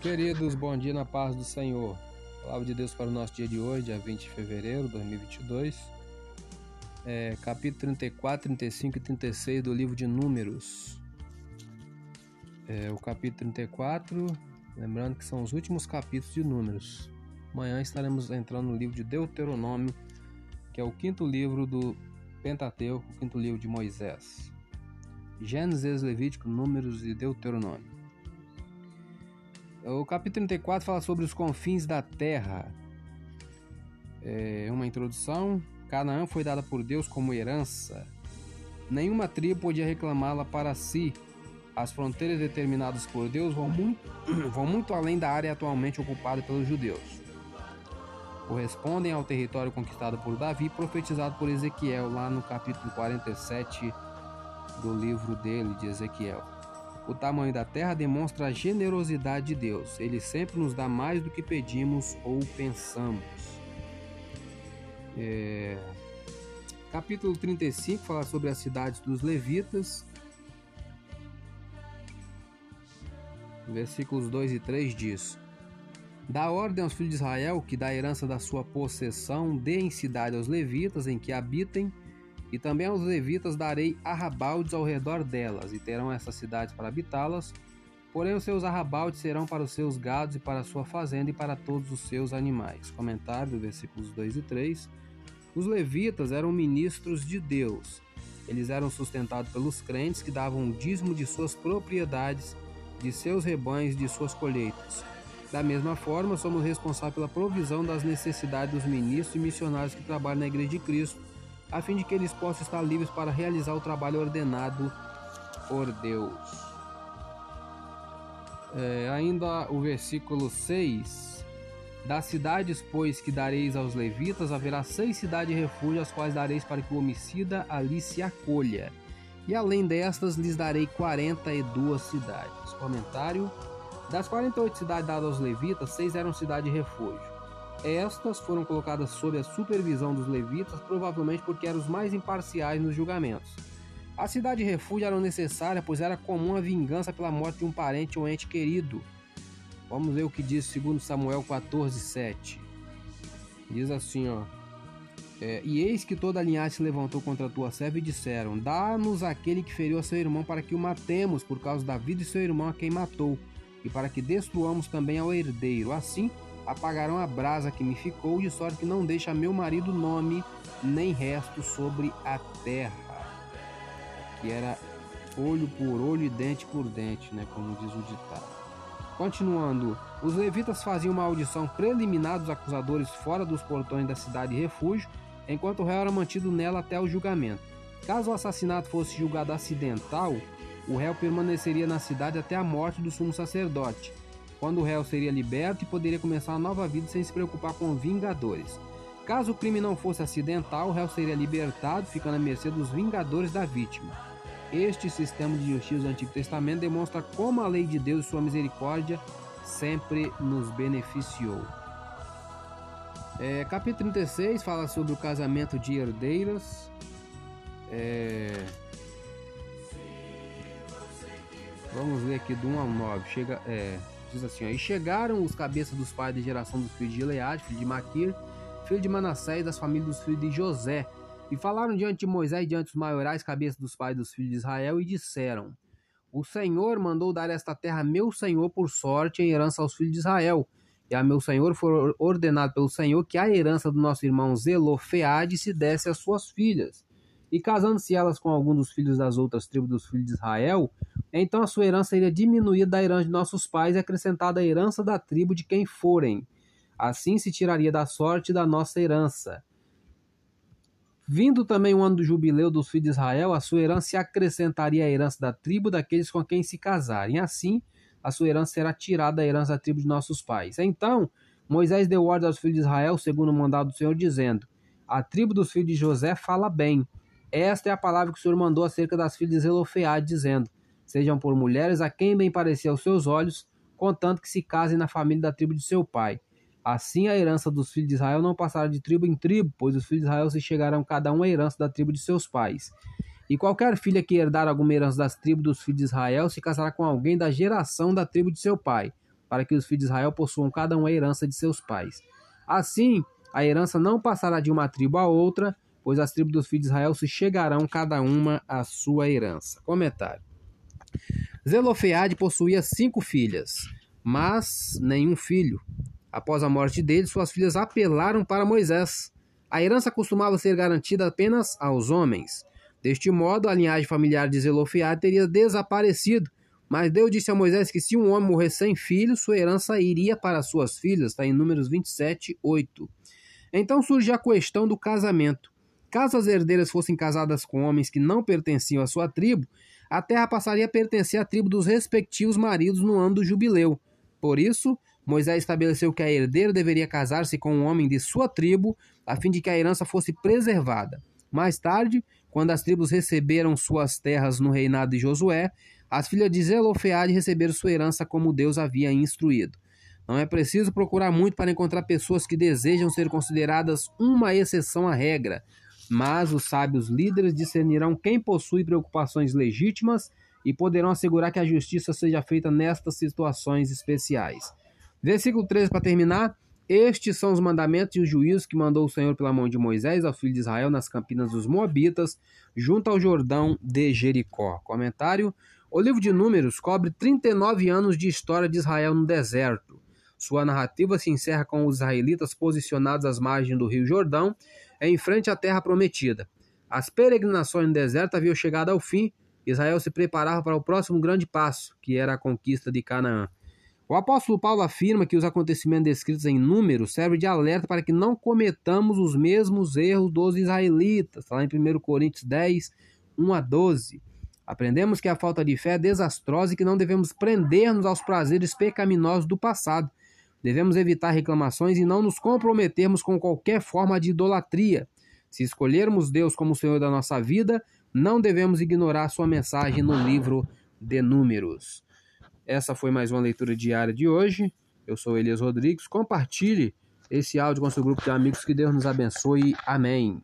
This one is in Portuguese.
Queridos, bom dia na paz do Senhor. Palavra de Deus para o nosso dia de hoje, dia 20 de fevereiro de 2022. É, capítulo 34, 35 e 36 do livro de Números. É, o capítulo 34, lembrando que são os últimos capítulos de Números. Amanhã estaremos entrando no livro de Deuteronômio, que é o quinto livro do Pentateuco, o quinto livro de Moisés. Gênesis, Levítico, Números e Deuteronômio. O capítulo 34 fala sobre os confins da terra. É uma introdução. Canaã foi dada por Deus como herança. Nenhuma tribo podia reclamá-la para si. As fronteiras determinadas por Deus vão muito, vão muito além da área atualmente ocupada pelos judeus. Correspondem ao território conquistado por Davi, profetizado por Ezequiel lá no capítulo 47 do livro dele, de Ezequiel. O tamanho da terra demonstra a generosidade de Deus. Ele sempre nos dá mais do que pedimos ou pensamos. É... Capítulo 35 fala sobre as cidades dos levitas. Versículos 2 e 3 diz: Dá ordem aos filhos de Israel que da herança da sua possessão deem cidade aos levitas em que habitem e também aos levitas darei arrabaldes ao redor delas, e terão essas cidades para habitá-las. Porém, os seus arrabaldes serão para os seus gados e para a sua fazenda e para todos os seus animais. Comentário do versículos 2 e 3. Os levitas eram ministros de Deus. Eles eram sustentados pelos crentes que davam o dízimo de suas propriedades, de seus rebanhos de suas colheitas. Da mesma forma, somos responsáveis pela provisão das necessidades dos ministros e missionários que trabalham na Igreja de Cristo a fim de que eles possam estar livres para realizar o trabalho ordenado por Deus. É, ainda o versículo 6. Das cidades, pois, que dareis aos levitas, haverá seis cidades de refúgio, as quais dareis para que o homicida ali se acolha. E além destas, lhes darei quarenta e duas cidades. Comentário. Das 48 cidades dadas aos levitas, seis eram cidades de refúgio. Estas foram colocadas sob a supervisão dos levitas, provavelmente porque eram os mais imparciais nos julgamentos. A cidade de refúgio era necessária, pois era comum a vingança pela morte de um parente ou ente querido. Vamos ver o que diz segundo Samuel 14:7. Diz assim, ó: é, E eis que toda a linhagem se levantou contra a tua serva e disseram: Dá-nos aquele que feriu a seu irmão para que o matemos por causa da vida de seu irmão a quem matou, e para que destruamos também ao herdeiro. Assim, apagarão a brasa que me ficou, de sorte que não deixa meu marido nome nem resto sobre a terra. Que era olho por olho e dente por dente, né, como diz o ditado. Continuando, os levitas faziam uma audição preliminar dos acusadores fora dos portões da cidade de refúgio, enquanto o réu era mantido nela até o julgamento. Caso o assassinato fosse julgado acidental, o réu permaneceria na cidade até a morte do sumo sacerdote, quando o réu seria liberto e poderia começar uma nova vida sem se preocupar com vingadores. Caso o crime não fosse acidental, o réu seria libertado, ficando à mercê dos vingadores da vítima. Este sistema de justiça do Antigo Testamento demonstra como a lei de Deus e sua misericórdia sempre nos beneficiou. É, capítulo 36 fala sobre o casamento de herdeiras. É... Vamos ver aqui do 1 ao 9. Chega, é, Diz assim: ó, E chegaram os cabeças dos pais de geração dos filhos de Eleade, filho de Maquir, filho de Manassés, das famílias dos filhos de José, e falaram diante de Moisés e diante dos maiorais cabeças dos pais dos filhos de Israel, e disseram: O Senhor mandou dar esta terra meu senhor por sorte em herança aos filhos de Israel. E a meu senhor foi ordenado pelo Senhor que a herança do nosso irmão Zelofeade se desse às suas filhas. E casando-se elas com algum dos filhos das outras tribos dos filhos de Israel, então a sua herança seria diminuída da herança de nossos pais e acrescentada à herança da tribo de quem forem. Assim se tiraria da sorte da nossa herança. Vindo também o ano do jubileu dos filhos de Israel, a sua herança se acrescentaria à herança da tribo daqueles com quem se casarem. Assim, a sua herança será tirada da herança da tribo de nossos pais. Então, Moisés deu ordem aos filhos de Israel, segundo o mandado do Senhor, dizendo: A tribo dos filhos de José fala bem. Esta é a palavra que o Senhor mandou acerca das filhas de Zelofeade, dizendo: sejam por mulheres a quem bem parecer aos seus olhos, contanto que se casem na família da tribo de seu pai. Assim a herança dos filhos de Israel não passará de tribo em tribo, pois os filhos de Israel se chegarão cada um à herança da tribo de seus pais. E qualquer filha que herdar alguma herança das tribos dos filhos de Israel se casará com alguém da geração da tribo de seu pai. para que os filhos de Israel possuam cada um a herança de seus pais. Assim, a herança não passará de uma tribo a outra, pois as tribos dos filhos de Israel se chegarão cada uma à sua herança. Comentário. Zelofeade possuía cinco filhas, mas nenhum filho. Após a morte dele, suas filhas apelaram para Moisés. A herança costumava ser garantida apenas aos homens. Deste modo, a linhagem familiar de Zelofeade teria desaparecido, mas Deus disse a Moisés que se um homem morrer sem filhos, sua herança iria para suas filhas, está em Números 27, 8. Então surge a questão do casamento. Caso as herdeiras fossem casadas com homens que não pertenciam à sua tribo, a terra passaria a pertencer à tribo dos respectivos maridos no ano do jubileu. Por isso, Moisés estabeleceu que a herdeira deveria casar-se com um homem de sua tribo, a fim de que a herança fosse preservada. Mais tarde, quando as tribos receberam suas terras no reinado de Josué, as filhas de Zelofeade receberam sua herança como Deus havia instruído. Não é preciso procurar muito para encontrar pessoas que desejam ser consideradas uma exceção à regra, mas os sábios líderes discernirão quem possui preocupações legítimas e poderão assegurar que a justiça seja feita nestas situações especiais. Versículo 13 para terminar. Estes são os mandamentos e os juízos que mandou o Senhor pela mão de Moisés ao filho de Israel nas campinas dos Moabitas, junto ao Jordão de Jericó. Comentário: O livro de Números cobre 39 anos de história de Israel no deserto. Sua narrativa se encerra com os israelitas posicionados às margens do rio Jordão, em frente à terra prometida. As peregrinações no deserto haviam chegado ao fim. Israel se preparava para o próximo grande passo, que era a conquista de Canaã. O apóstolo Paulo afirma que os acontecimentos descritos em números servem de alerta para que não cometamos os mesmos erros dos israelitas. Lá em 1 Coríntios 10, 1 a 12. Aprendemos que a falta de fé é desastrosa e que não devemos prender-nos aos prazeres pecaminosos do passado. Devemos evitar reclamações e não nos comprometermos com qualquer forma de idolatria. Se escolhermos Deus como Senhor da nossa vida, não devemos ignorar sua mensagem no livro de Números. Essa foi mais uma leitura diária de hoje. Eu sou Elias Rodrigues. Compartilhe esse áudio com seu grupo de amigos. Que Deus nos abençoe. Amém.